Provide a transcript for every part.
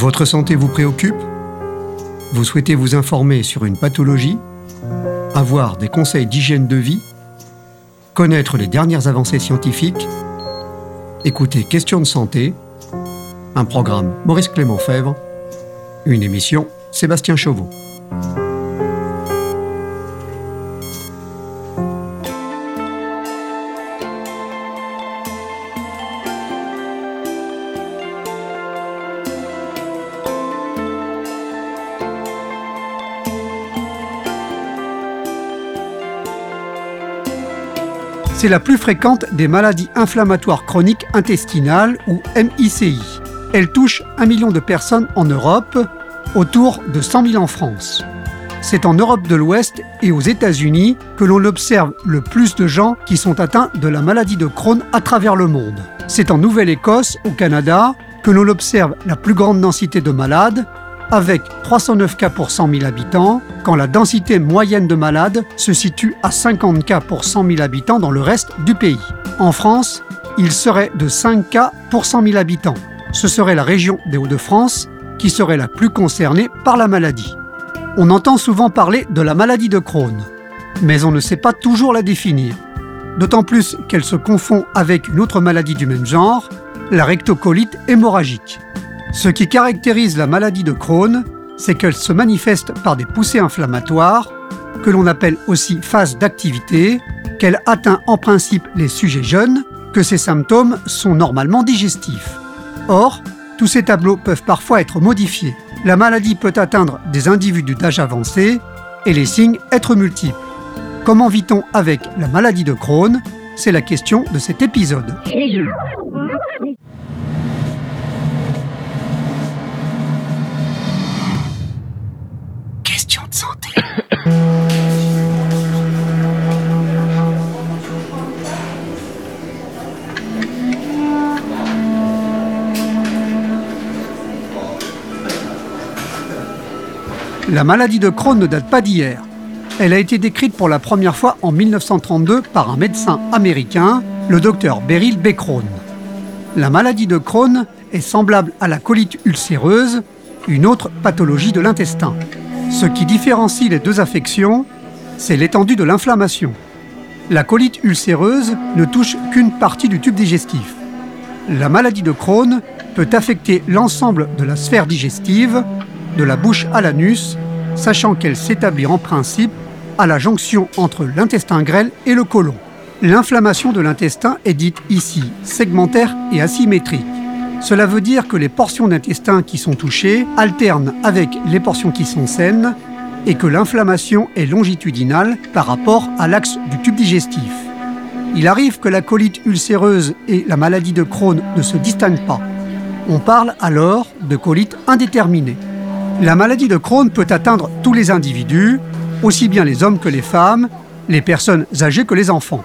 Votre santé vous préoccupe? Vous souhaitez vous informer sur une pathologie? Avoir des conseils d'hygiène de vie? Connaître les dernières avancées scientifiques? Écoutez Questions de santé, un programme Maurice Clément Fèvre, une émission Sébastien Chauveau. C'est la plus fréquente des maladies inflammatoires chroniques intestinales ou MICI. Elle touche un million de personnes en Europe, autour de 100 000 en France. C'est en Europe de l'Ouest et aux États-Unis que l'on observe le plus de gens qui sont atteints de la maladie de Crohn à travers le monde. C'est en Nouvelle-Écosse, au Canada, que l'on observe la plus grande densité de malades avec 309 cas pour 100 000 habitants, quand la densité moyenne de malades se situe à 50 cas pour 100 000 habitants dans le reste du pays. En France, il serait de 5 cas pour 100 000 habitants. Ce serait la région des Hauts-de-France qui serait la plus concernée par la maladie. On entend souvent parler de la maladie de Crohn, mais on ne sait pas toujours la définir. D'autant plus qu'elle se confond avec une autre maladie du même genre, la rectocolite hémorragique. Ce qui caractérise la maladie de Crohn, c'est qu'elle se manifeste par des poussées inflammatoires, que l'on appelle aussi phase d'activité, qu'elle atteint en principe les sujets jeunes, que ces symptômes sont normalement digestifs. Or, tous ces tableaux peuvent parfois être modifiés. La maladie peut atteindre des individus d'âge avancé et les signes être multiples. Comment vit-on avec la maladie de Crohn? C'est la question de cet épisode. La maladie de Crohn ne date pas d'hier. Elle a été décrite pour la première fois en 1932 par un médecin américain, le docteur Beryl B. Crohn. La maladie de Crohn est semblable à la colite ulcéreuse, une autre pathologie de l'intestin. Ce qui différencie les deux affections, c'est l'étendue de l'inflammation. La colite ulcéreuse ne touche qu'une partie du tube digestif. La maladie de Crohn peut affecter l'ensemble de la sphère digestive, de la bouche à l'anus, sachant qu'elle s'établit en principe à la jonction entre l'intestin grêle et le côlon. L'inflammation de l'intestin est dite ici segmentaire et asymétrique. Cela veut dire que les portions d'intestin qui sont touchées alternent avec les portions qui sont saines et que l'inflammation est longitudinale par rapport à l'axe du tube digestif. Il arrive que la colite ulcéreuse et la maladie de Crohn ne se distinguent pas. On parle alors de colite indéterminée. La maladie de Crohn peut atteindre tous les individus, aussi bien les hommes que les femmes, les personnes âgées que les enfants.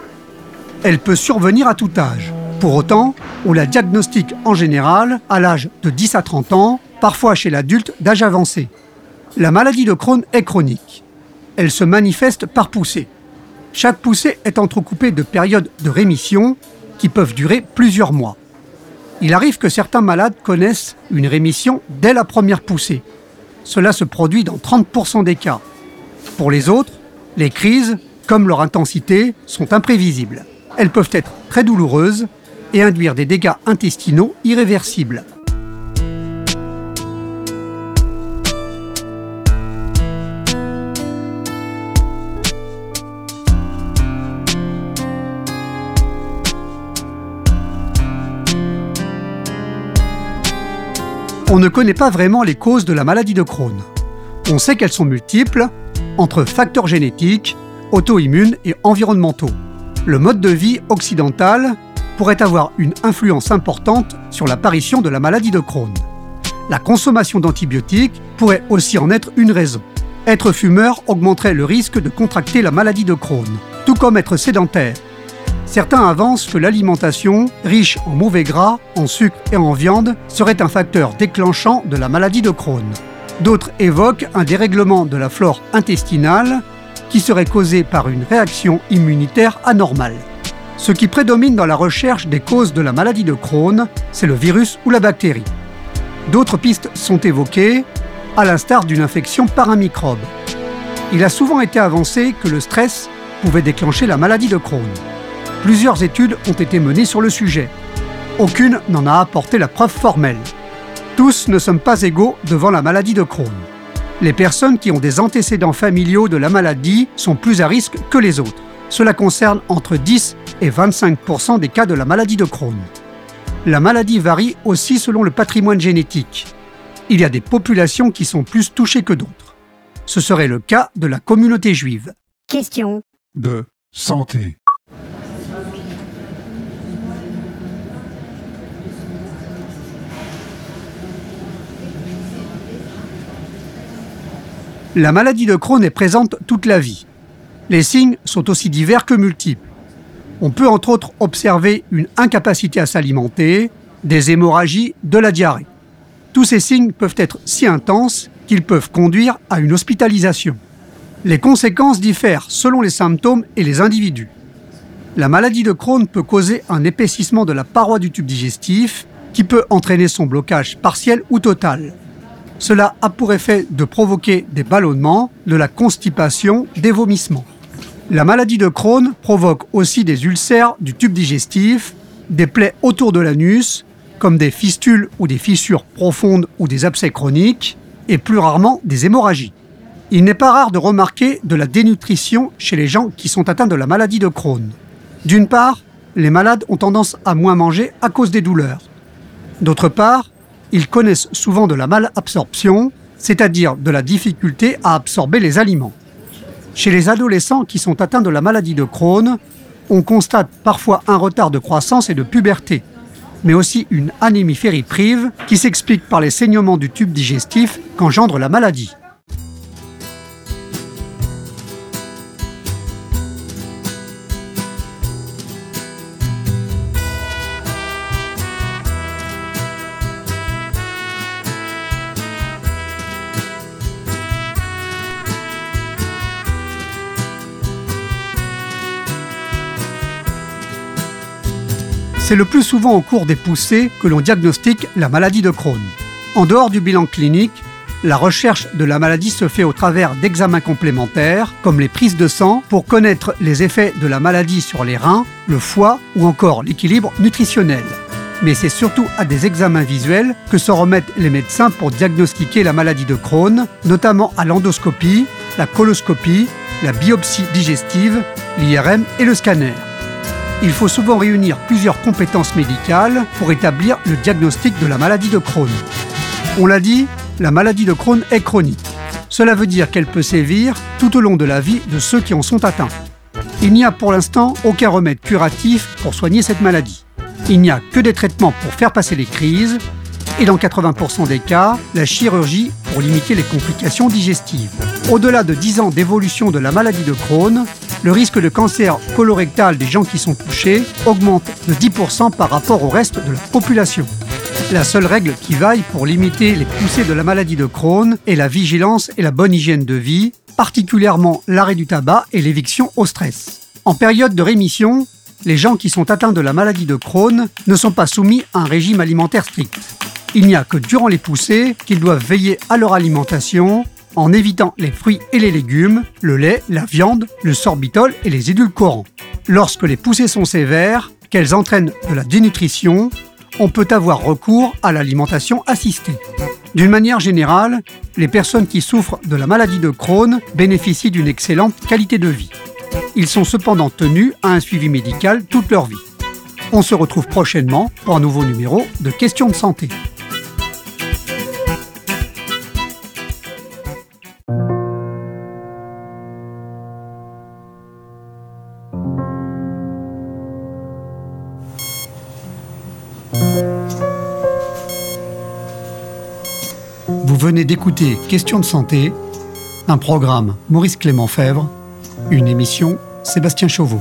Elle peut survenir à tout âge. Pour autant, on la diagnostique en général à l'âge de 10 à 30 ans, parfois chez l'adulte d'âge avancé. La maladie de Crohn est chronique. Elle se manifeste par poussée. Chaque poussée est entrecoupée de périodes de rémission qui peuvent durer plusieurs mois. Il arrive que certains malades connaissent une rémission dès la première poussée. Cela se produit dans 30% des cas. Pour les autres, les crises, comme leur intensité, sont imprévisibles. Elles peuvent être très douloureuses et induire des dégâts intestinaux irréversibles. On ne connaît pas vraiment les causes de la maladie de Crohn. On sait qu'elles sont multiples, entre facteurs génétiques, auto-immunes et environnementaux. Le mode de vie occidental pourrait avoir une influence importante sur l'apparition de la maladie de Crohn. La consommation d'antibiotiques pourrait aussi en être une raison. Être fumeur augmenterait le risque de contracter la maladie de Crohn, tout comme être sédentaire. Certains avancent que l'alimentation, riche en mauvais gras, en sucre et en viande, serait un facteur déclenchant de la maladie de Crohn. D'autres évoquent un dérèglement de la flore intestinale qui serait causé par une réaction immunitaire anormale. Ce qui prédomine dans la recherche des causes de la maladie de Crohn, c'est le virus ou la bactérie. D'autres pistes sont évoquées, à l'instar d'une infection par un microbe. Il a souvent été avancé que le stress pouvait déclencher la maladie de Crohn. Plusieurs études ont été menées sur le sujet. Aucune n'en a apporté la preuve formelle. Tous ne sommes pas égaux devant la maladie de Crohn. Les personnes qui ont des antécédents familiaux de la maladie sont plus à risque que les autres. Cela concerne entre 10 et 25% des cas de la maladie de Crohn. La maladie varie aussi selon le patrimoine génétique. Il y a des populations qui sont plus touchées que d'autres. Ce serait le cas de la communauté juive. Question de santé. La maladie de Crohn est présente toute la vie. Les signes sont aussi divers que multiples. On peut entre autres observer une incapacité à s'alimenter, des hémorragies, de la diarrhée. Tous ces signes peuvent être si intenses qu'ils peuvent conduire à une hospitalisation. Les conséquences diffèrent selon les symptômes et les individus. La maladie de Crohn peut causer un épaississement de la paroi du tube digestif qui peut entraîner son blocage partiel ou total. Cela a pour effet de provoquer des ballonnements, de la constipation, des vomissements. La maladie de Crohn provoque aussi des ulcères du tube digestif, des plaies autour de l'anus, comme des fistules ou des fissures profondes ou des abcès chroniques, et plus rarement des hémorragies. Il n'est pas rare de remarquer de la dénutrition chez les gens qui sont atteints de la maladie de Crohn. D'une part, les malades ont tendance à moins manger à cause des douleurs. D'autre part, ils connaissent souvent de la malabsorption, c'est-à-dire de la difficulté à absorber les aliments. Chez les adolescents qui sont atteints de la maladie de Crohn, on constate parfois un retard de croissance et de puberté, mais aussi une anémie fériprive qui s'explique par les saignements du tube digestif qu'engendre la maladie. C'est le plus souvent au cours des poussées que l'on diagnostique la maladie de Crohn. En dehors du bilan clinique, la recherche de la maladie se fait au travers d'examens complémentaires, comme les prises de sang, pour connaître les effets de la maladie sur les reins, le foie ou encore l'équilibre nutritionnel. Mais c'est surtout à des examens visuels que se remettent les médecins pour diagnostiquer la maladie de Crohn, notamment à l'endoscopie, la coloscopie, la biopsie digestive, l'IRM et le scanner il faut souvent réunir plusieurs compétences médicales pour établir le diagnostic de la maladie de Crohn. On l'a dit, la maladie de Crohn est chronique. Cela veut dire qu'elle peut sévir tout au long de la vie de ceux qui en sont atteints. Il n'y a pour l'instant aucun remède curatif pour soigner cette maladie. Il n'y a que des traitements pour faire passer les crises et dans 80% des cas, la chirurgie pour limiter les complications digestives. Au-delà de 10 ans d'évolution de la maladie de Crohn, le risque de cancer colorectal des gens qui sont touchés augmente de 10% par rapport au reste de la population. La seule règle qui vaille pour limiter les poussées de la maladie de Crohn est la vigilance et la bonne hygiène de vie, particulièrement l'arrêt du tabac et l'éviction au stress. En période de rémission, les gens qui sont atteints de la maladie de Crohn ne sont pas soumis à un régime alimentaire strict. Il n'y a que durant les poussées qu'ils doivent veiller à leur alimentation en évitant les fruits et les légumes, le lait, la viande, le sorbitol et les édulcorants. Lorsque les poussées sont sévères, qu'elles entraînent de la dénutrition, on peut avoir recours à l'alimentation assistée. D'une manière générale, les personnes qui souffrent de la maladie de Crohn bénéficient d'une excellente qualité de vie. Ils sont cependant tenus à un suivi médical toute leur vie. On se retrouve prochainement pour un nouveau numéro de Questions de santé. D'écouter Questions de santé, un programme Maurice Clément Fèvre, une émission Sébastien Chauveau.